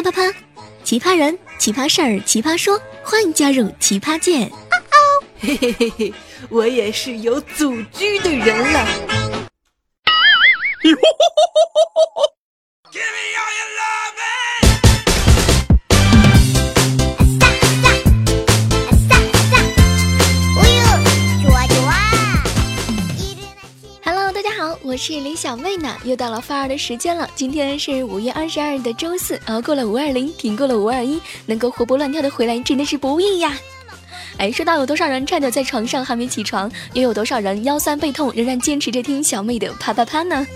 啪啪啪，奇葩人、奇葩事儿、奇葩说，欢迎加入奇葩界。啊哦嘿嘿嘿嘿，我也是有组织的人了。我是李小妹呢，又到了发二的时间了。今天是五月二十二日的周四，熬过了五二零，挺过了五二一，能够活蹦乱跳的回来，真的是不易呀。哎，说到有多少人颤抖在床上还没起床，又有多少人腰酸背痛仍然坚持着听小妹的啪啪啪呢？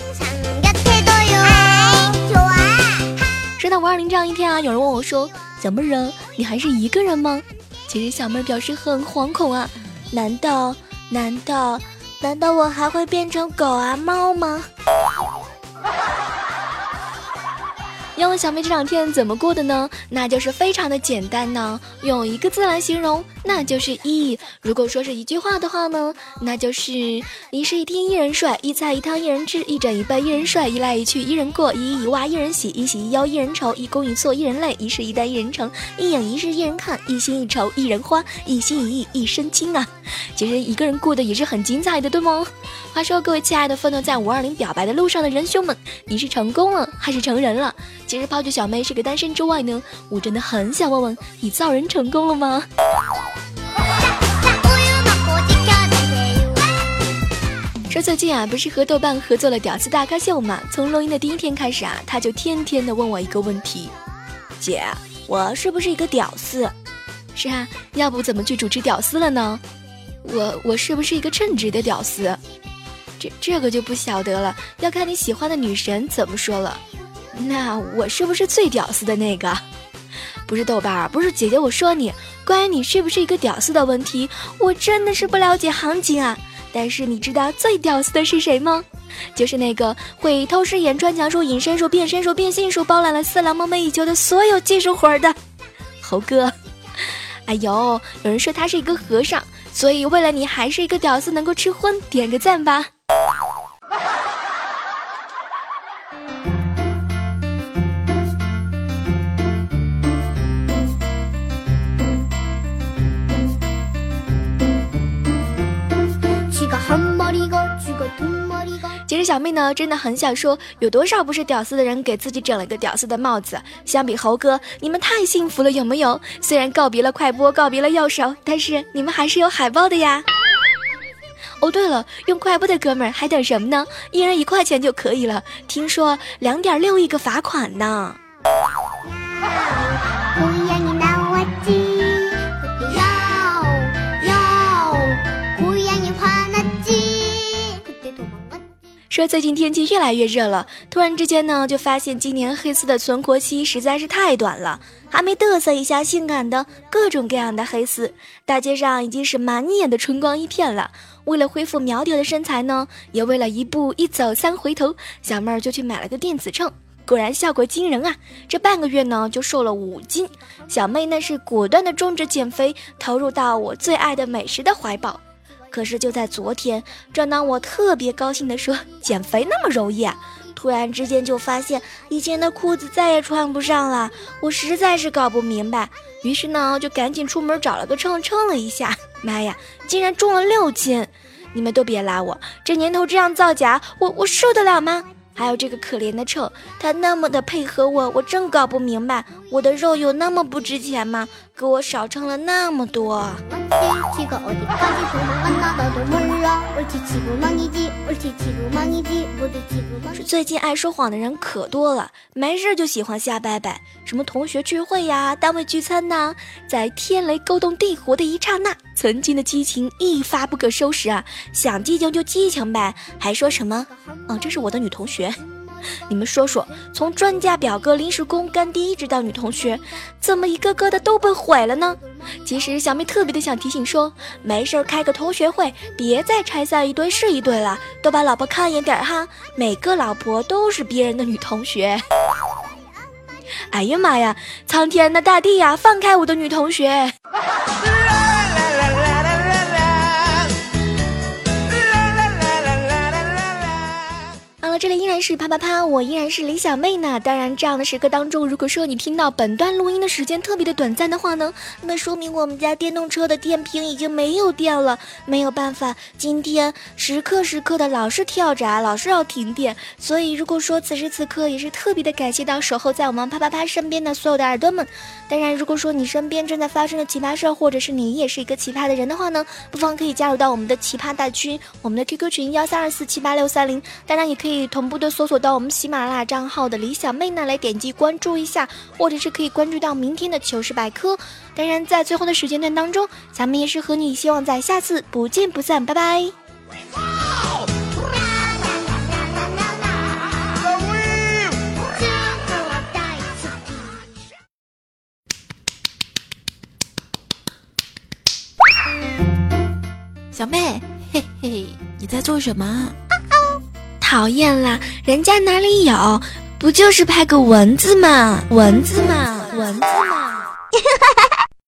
说到五二零这样一天啊，有人问我说：“小妹儿啊，你还是一个人吗？”其实小妹儿表示很惶恐啊，难道难道难道我还会变成狗啊猫吗？要问小妹这两天怎么过的呢？那就是非常的简单呢，用一个字来形容，那就是一。如果说是一句话的话呢，那就是一室一厅一人睡，一菜一汤一人吃，一枕一被一人睡，一来一去一人过，一衣一袜一人洗，一喜一忧一人愁，一攻一错一人累，一事一担一人成，一影一日一人看，一心一愁一人花，一心一意一身轻啊。其实一个人过得也是很精彩的，对吗？话说各位亲爱的奋斗在五二零表白的路上的仁兄们，你是成功了还是成人了？其实抛去小妹是个单身之外呢，我真的很想问问你造人成功了吗？说最近啊，不是和豆瓣合作了《屌丝大咖秀》吗？从录音的第一天开始啊，他就天天的问我一个问题：姐，我是不是一个屌丝？是啊，要不怎么去主持屌丝了呢？我我是不是一个称职的屌丝？这这个就不晓得了，要看你喜欢的女神怎么说了。那我是不是最屌丝的那个？不是豆瓣，不是姐姐，我说你，关于你是不是一个屌丝的问题，我真的是不了解行情啊。但是你知道最屌丝的是谁吗？就是那个会透视眼、穿墙术、隐身术、变身术、变性术，包揽了四郎梦寐以求的所有技术活儿的猴哥。哎呦，有人说他是一个和尚，所以为了你还是一个屌丝能够吃荤，点个赞吧。实小妹呢，真的很想说，有多少不是屌丝的人给自己整了个屌丝的帽子？相比猴哥，你们太幸福了，有没有？虽然告别了快播，告别了右手，但是你们还是有海报的呀。哦，对了，用快播的哥们儿还等什么呢？一人一块钱就可以了。听说两点六亿个罚款呢。说最近天气越来越热了，突然之间呢，就发现今年黑丝的存活期实在是太短了，还没嘚瑟一下性感的各种各样的黑丝，大街上已经是满眼的春光一片了。为了恢复苗条的身材呢，也为了一步一走三回头，小妹儿就去买了个电子秤，果然效果惊人啊！这半个月呢，就瘦了五斤。小妹那是果断的终止减肥，投入到我最爱的美食的怀抱。可是就在昨天，正当我特别高兴地说减肥那么容易，突然之间就发现以前的裤子再也穿不上了，我实在是搞不明白。于是呢，就赶紧出门找了个秤称了一下，妈呀，竟然重了六斤！你们都别拉我，这年头这样造假，我我受得了吗？还有这个可怜的秤，他那么的配合我，我真搞不明白，我的肉有那么不值钱吗？给我少称了那么多。是最近爱说谎的人可多了，没事就喜欢瞎掰掰，什么同学聚会呀、单位聚餐呐，在天雷勾动地火的一刹那，曾经的激情一发不可收拾啊！想激情就激情呗，还说什么？哦，这是我的女同学。你们说说，从专家、表哥、临时工、干爹一直到女同学，怎么一个个的都被毁了呢？其实小妹特别的想提醒说，没事开个同学会，别再拆散一对是一对了，都把老婆看严点哈。每个老婆都是别人的女同学。哎呀妈呀，苍天呐，大地呀，放开我的女同学！这里依然是啪啪啪，我依然是李小妹呢。当然，这样的时刻当中，如果说你听到本段录音的时间特别的短暂的话呢，那么说明我们家电动车的电瓶已经没有电了，没有办法，今天时刻时刻的老是跳闸，老是要停电。所以，如果说此时此刻也是特别的感谢到守候在我们啪啪啪身边的所有的耳朵们。当然，如果说你身边正在发生的奇葩事儿，或者是你也是一个奇葩的人的话呢，不妨可以加入到我们的奇葩大军，我们的 QQ 群幺三二四七八六三零。当然，也可以以同步的搜索到我们喜马拉雅账号的李小妹呢，来点击关注一下，或者是可以关注到明天的糗事百科。当然，在最后的时间段当中，咱们也是和你希望在下次不见不散，拜拜。小妹，嘿嘿，你在做什么？讨厌啦，人家哪里有？不就是拍个蚊子嘛，蚊子嘛，蚊子嘛。